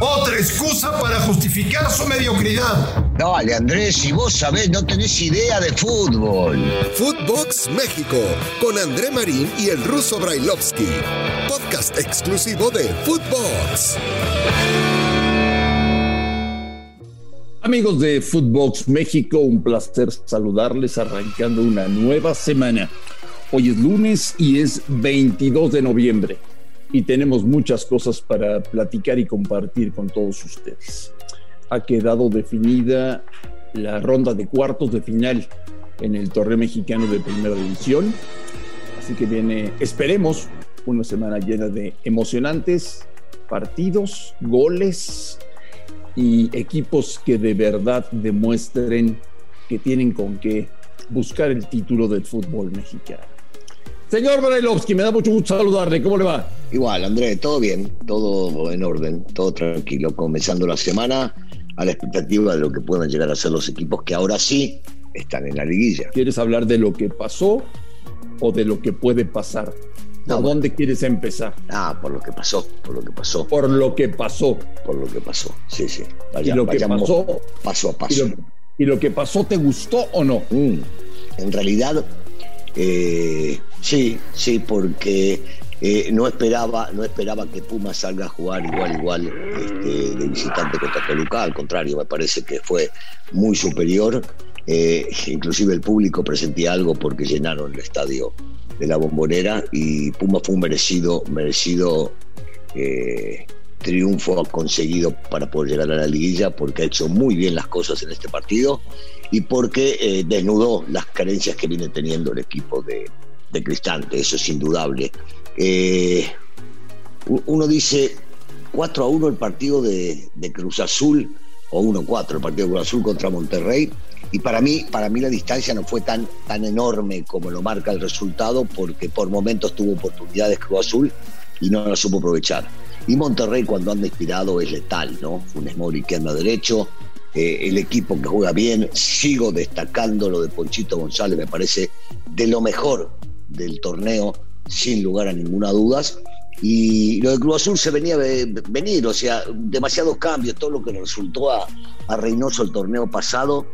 Otra excusa para justificar su mediocridad. Dale, Andrés, si vos sabés, no tenés idea de fútbol. Footbox México, con André Marín y el ruso Brailovsky. Podcast exclusivo de Footbox. Amigos de Footbox México, un placer saludarles arrancando una nueva semana. Hoy es lunes y es 22 de noviembre y tenemos muchas cosas para platicar y compartir con todos ustedes. Ha quedado definida la ronda de cuartos de final en el torneo mexicano de primera división, así que viene, esperemos, una semana llena de emocionantes partidos, goles y equipos que de verdad demuestren que tienen con qué buscar el título del fútbol mexicano. Señor Brailovsky, me da mucho gusto saludarle. ¿Cómo le va? Igual, André, todo bien, todo en orden, todo tranquilo. Comenzando la semana a la expectativa de lo que puedan llegar a ser los equipos que ahora sí están en la liguilla. ¿Quieres hablar de lo que pasó o de lo que puede pasar? ¿Por dónde quieres empezar? Ah, por lo que pasó, por lo que pasó. Por lo que pasó. Por lo que pasó, sí, sí. y lo que pasó. Paso a paso. Y lo, que pasó, ¿te gustó o no? Mm, en realidad, eh, sí, sí, porque eh, no esperaba no esperaba que Puma salga a jugar igual igual este, de visitante contra Toluca. Al contrario me parece que fue muy superior. Eh, inclusive el público presentía algo porque llenaron el estadio de la bombonera y Puma fue un merecido merecido triunfo conseguido para poder llegar a la liguilla porque ha hecho muy bien las cosas en este partido y porque eh, desnudó las carencias que viene teniendo el equipo de, Cristante, eso es indudable. Eh, uno dice 4 a 1 el partido de, Cruz Azul, o 1-4 el partido de Cruz Azul contra Monterrey, y para mí, para mí la distancia no fue tan, tan enorme como lo marca el resultado, porque por momentos tuvo oportunidades Cruz Azul y no la supo aprovechar. Y Monterrey cuando anda inspirado es letal, ¿no? Funes Mori que anda derecho, eh, el equipo que juega bien, sigo destacando lo de Ponchito González, me parece de lo mejor del torneo, sin lugar a ninguna duda. Y lo de Cruz Azul se venía a venir, o sea, demasiados cambios, todo lo que le resultó a, a Reynoso el torneo pasado,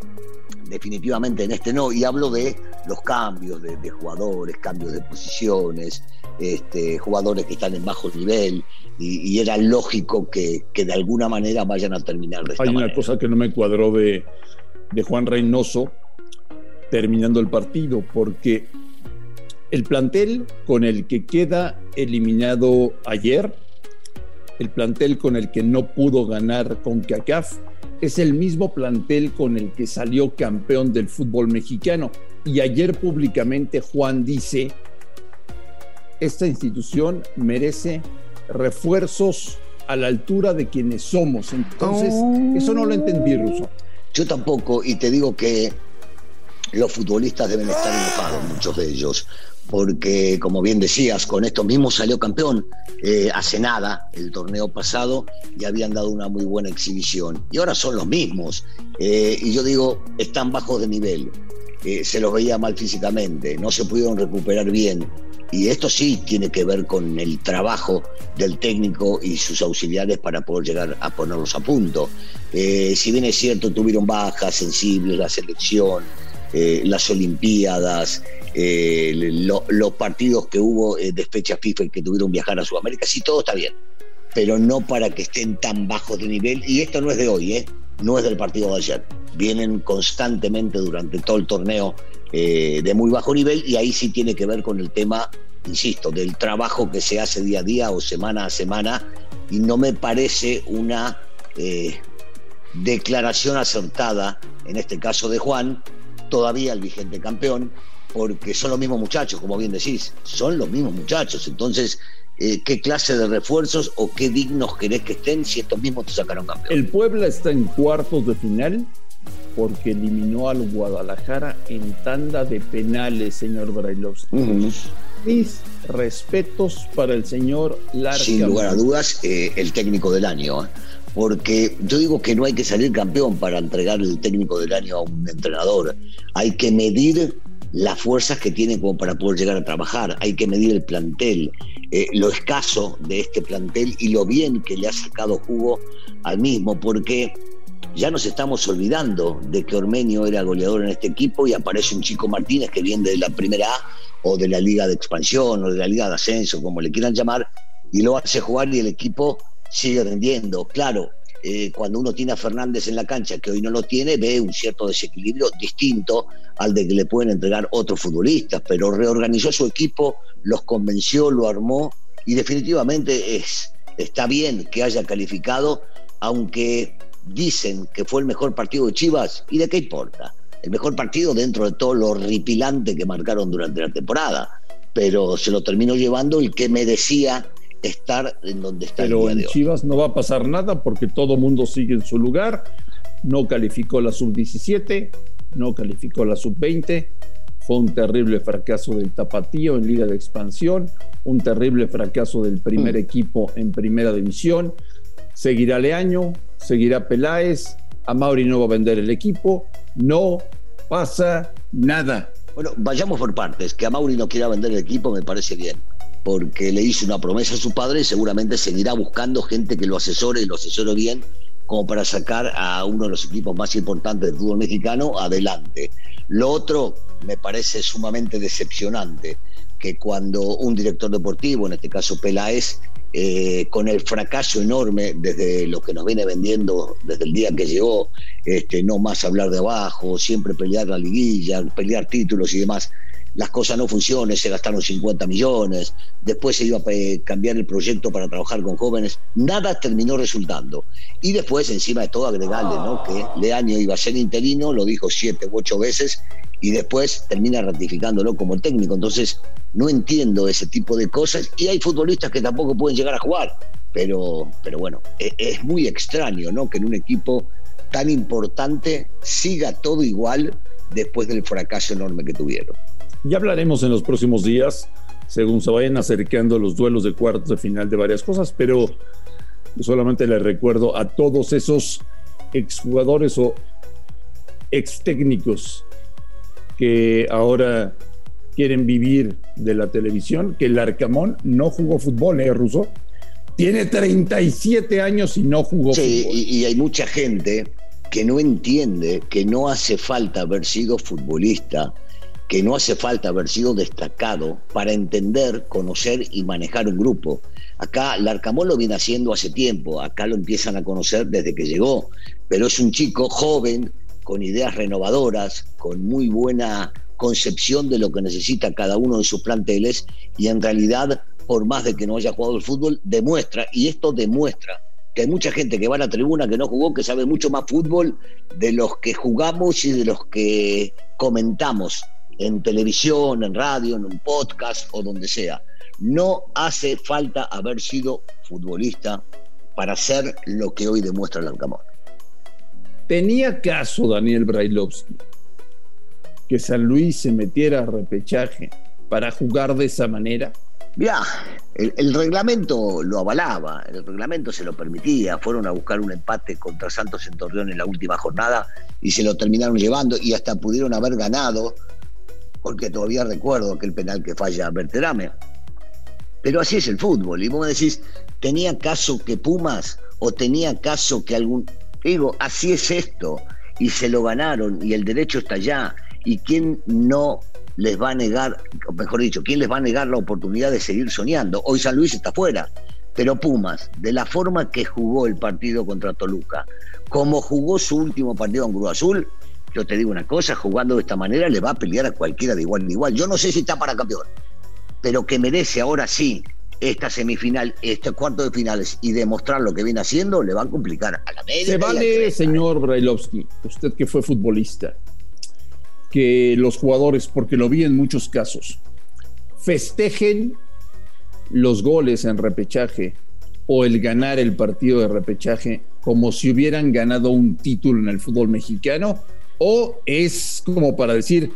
definitivamente en este no, y hablo de los cambios de, jugadores, cambios de posiciones, este, jugadores que están en bajo nivel, y, era lógico que, de alguna manera vayan a terminar de esta Hay una cosa que no me cuadró de, de Juan Reynoso terminando el partido, porque el plantel con el que queda eliminado ayer, el plantel con el que no pudo ganar con CACAF, es el mismo plantel con el que salió campeón del fútbol mexicano. Y ayer públicamente Juan dice, esta institución merece refuerzos a la altura de quienes somos. Entonces, eso no lo entendí, Ruso. Yo tampoco, y te digo que los futbolistas deben estar enojados, muchos de ellos, porque como bien decías, con esto mismo salió campeón eh, hace nada, el torneo pasado, y habían dado una muy buena exhibición. Y ahora son los mismos. Eh, y yo digo, están bajos de nivel. Eh, se los veía mal físicamente, no se pudieron recuperar bien. Y esto sí tiene que ver con el trabajo del técnico y sus auxiliares para poder llegar a ponerlos a punto. si bien es cierto, tuvieron bajas sensibles, la selección, las Olimpiadas, eh, los partidos que hubo eh, de fecha FIFA que tuvieron viajar a Sudamérica, sí, todo está bien, pero no para que estén tan bajos de nivel. Y esto no es de hoy, ¿eh? no es del partido de ayer. Vienen constantemente durante todo el torneo de muy bajo nivel y ahí sí tiene que ver con el tema, insisto, del trabajo que se hace día a día o semana a semana y no me parece una declaración acertada, en este caso de Juan, todavía el vigente campeón, porque son los mismos muchachos, como bien decís, son los mismos muchachos. Entonces, eh, ¿qué clase de refuerzos o qué dignos querés que estén si estos mismos te sacaron campeón? El Puebla está en cuartos de final porque eliminó al Guadalajara en tanda de penales, señor Brailovsky. Mis respetos para el señor Larga. Sin lugar a dudas, eh, el técnico del año. ¿eh? Porque yo digo que no hay que salir campeón para entregar el técnico del año a un entrenador. Hay que medir las fuerzas que tienen como para poder llegar a trabajar. Hay que medir el plantel, eh, lo escaso de este plantel y lo bien que le ha sacado jugo al mismo, porque ya nos estamos olvidando de que Ormenio era goleador en este equipo y aparece un chico Martínez que viene de la primera A o de la Liga de Expansión o de la Liga de Ascenso, como le quieran llamar, y lo hace jugar y el equipo sigue rendiendo. Claro, eh, cuando uno tiene a Fernández en la cancha, que hoy no lo tiene, ve un cierto desequilibrio distinto al de que le pueden entregar otros futbolistas, pero reorganizó su equipo, los convenció, lo armó y definitivamente es, está bien que haya calificado, aunque dicen que fue el mejor partido de Chivas, ¿y de qué importa? El mejor partido dentro de todo lo horripilante que marcaron durante la temporada, pero se lo terminó llevando el que merecía estar en donde está Pero en Chivas no va a pasar nada porque todo mundo sigue en su lugar. No calificó la sub-17, no calificó la sub-20. Fue un terrible fracaso del Tapatío en Liga de Expansión, un terrible fracaso del primer mm. equipo en Primera División. Seguirá Leaño, seguirá Peláez, a Mauri no va a vender el equipo, no pasa nada. Bueno, vayamos por partes. Que a Mauri no quiera vender el equipo me parece bien porque le hizo una promesa a su padre y seguramente seguirá buscando gente que lo asesore y lo asesore bien como para sacar a uno de los equipos más importantes del fútbol mexicano adelante. Lo otro me parece sumamente decepcionante, que cuando un director deportivo, en este caso Peláez, eh, con el fracaso enorme desde lo que nos viene vendiendo desde el día que llegó, este, no más hablar de abajo, siempre pelear la liguilla, pelear títulos y demás, las cosas no funcionan, se gastaron 50 millones, después se iba a cambiar el proyecto para trabajar con jóvenes, nada terminó resultando. Y después, encima de todo, agregarle ¿no? que Leaño iba a ser interino, lo dijo siete u ocho veces, y después termina ratificándolo como técnico. Entonces, no entiendo ese tipo de cosas, y hay futbolistas que tampoco pueden llegar a jugar, pero, pero bueno, es, es muy extraño ¿no? que en un equipo tan importante siga todo igual después del fracaso enorme que tuvieron. Ya hablaremos en los próximos días, según se vayan acercando los duelos de cuartos de final de varias cosas, pero solamente les recuerdo a todos esos exjugadores o ex técnicos que ahora quieren vivir de la televisión, que el Arcamón no jugó fútbol, ¿eh, Ruso? Tiene 37 años y no jugó fútbol. Sí, y hay mucha gente que no entiende que no hace falta haber sido futbolista que no hace falta haber sido destacado para entender, conocer y manejar un grupo. Acá Larcamón lo viene haciendo hace tiempo, acá lo empiezan a conocer desde que llegó, pero es un chico joven, con ideas renovadoras, con muy buena concepción de lo que necesita cada uno de sus planteles y en realidad, por más de que no haya jugado el fútbol, demuestra, y esto demuestra que hay mucha gente que va a la tribuna que no jugó, que sabe mucho más fútbol de los que jugamos y de los que comentamos en televisión, en radio, en un podcast o donde sea. No hace falta haber sido futbolista para ser lo que hoy demuestra el Alcamón. ¿Tenía caso Daniel Brailovsky que San Luis se metiera a repechaje para jugar de esa manera? Ya, el, reglamento lo avalaba, el reglamento se lo permitía. Fueron a buscar un empate contra Santos en Torreón en la última jornada y se lo terminaron llevando y hasta pudieron haber ganado porque todavía recuerdo aquel penal que falla Berterame. Pero así es el fútbol. Y vos decís, ¿tenía caso que Pumas o tenía caso que algún... Digo, así es esto. Y se lo ganaron y el derecho está allá. ¿Y quién no les va a negar, o mejor dicho, quién les va a negar la oportunidad de seguir soñando? Hoy San Luis está fuera. Pero Pumas, de la forma que jugó el partido contra Toluca, como jugó su último partido en Cruz Azul, yo te digo una cosa, jugando de esta manera le va a pelear a cualquiera de igual en igual. Yo no sé si está para campeón, pero que merece ahora sí esta semifinal, este cuarto de finales y demostrar lo que viene haciendo, le va a complicar a la media. Se vale, señor Brailovsky, usted que fue futbolista, que los jugadores, porque lo vi en muchos casos, festejen los goles en repechaje o el ganar el partido de repechaje como si hubieran ganado un título en el fútbol mexicano o es como para decir,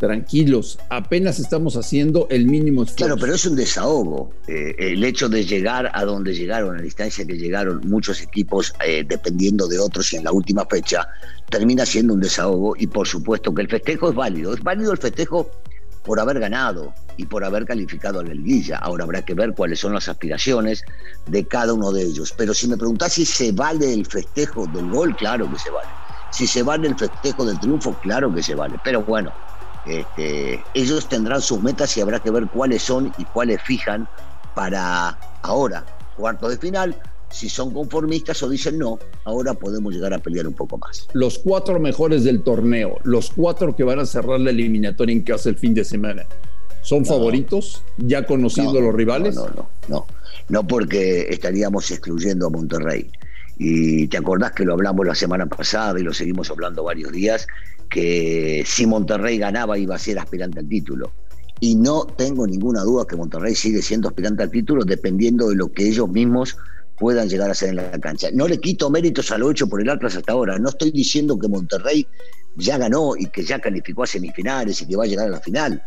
tranquilos, apenas estamos haciendo el mínimo esfuerzo. Claro, pero es un desahogo. Eh, el hecho de llegar a donde llegaron, a la distancia que llegaron muchos equipos, eh, dependiendo de otros y en la última fecha, termina siendo un desahogo y por supuesto que el festejo es válido. Es válido el festejo por haber ganado y por haber calificado a la liguilla. Ahora habrá que ver cuáles son las aspiraciones de cada uno de ellos. Pero si me preguntás si se vale el festejo del gol, claro que se vale. Si se vale el festejo del triunfo, claro que se vale. Pero bueno, este, ellos tendrán sus metas y habrá que ver cuáles son y cuáles fijan para ahora, cuarto de final, si son conformistas o dicen no, ahora podemos llegar a pelear un poco más. Los cuatro mejores del torneo, los cuatro que van a cerrar la eliminatoria en casa el fin de semana, ¿son favoritos? ¿Ya conociendo los rivales? No, no, no, no, porque estaríamos excluyendo a Monterrey. Y te acordás que lo hablamos la semana pasada y lo seguimos hablando varios días, que si Monterrey ganaba iba a ser aspirante al título. Y no tengo ninguna duda que Monterrey sigue siendo aspirante al título dependiendo de lo que ellos mismos puedan llegar a hacer en la cancha. No le quito méritos a lo hecho por el Atlas hasta ahora. No estoy diciendo que Monterrey ya ganó y que ya calificó a semifinales y que va a llegar a la final.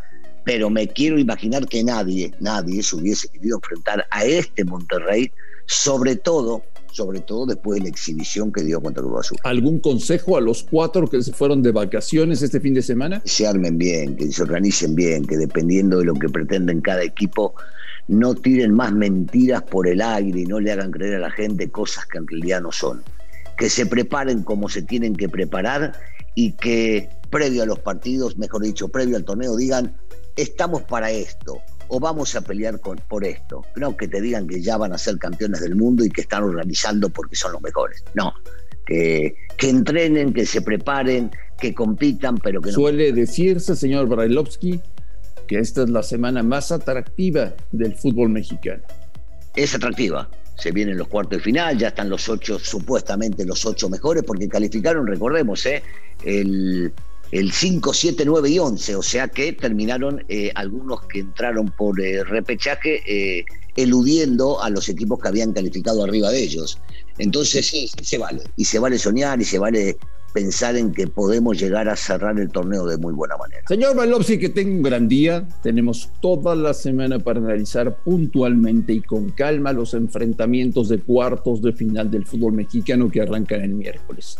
Pero me quiero imaginar que nadie, nadie se hubiese querido enfrentar a este Monterrey, sobre todo sobre todo después de la exhibición que dio contra Cruz Azul. ¿Algún consejo a los cuatro que se fueron de vacaciones este fin de semana? Se armen bien, que se organicen bien, que dependiendo de lo que pretenden cada equipo, no tiren más mentiras por el aire y no le hagan creer a la gente cosas que en realidad no son. Que se preparen como se tienen que preparar y que previo a los partidos, mejor dicho, previo al torneo, digan, estamos para esto o vamos a pelear con, por esto. No que te digan que ya van a ser campeones del mundo y que están organizando porque son los mejores. No, que, que entrenen, que se preparen, que compitan, pero que no. Suele decirse, señor Brailovsky, que esta es la semana más atractiva del fútbol mexicano. Es atractiva. Se vienen los cuartos de final, ya están los ocho, supuestamente los ocho mejores, porque calificaron, recordemos, ¿eh? el, el 5, 7, 9 y 11, o sea que terminaron eh, algunos que entraron por eh, repechaje eh, eludiendo a los equipos que habían calificado arriba de ellos. Entonces sí, se vale, y se vale soñar y se vale pensar en que podemos llegar a cerrar el torneo de muy buena manera. Señor Balopsi, que tenga un gran día. Tenemos toda la semana para analizar puntualmente y con calma los enfrentamientos de cuartos de final del fútbol mexicano que arrancan el miércoles.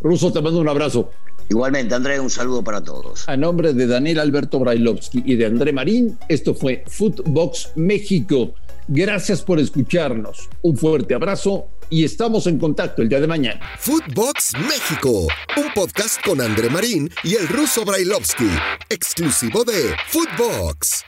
Ruso, te mando un abrazo. Igualmente, André, un saludo para todos. A nombre de Daniel Alberto Brailovsky y de André Marín, esto fue Footbox México. Gracias por escucharnos. Un fuerte abrazo y estamos en contacto el día de mañana. Footbox México, un podcast con André Marín y el ruso Brailovsky, exclusivo de Footbox.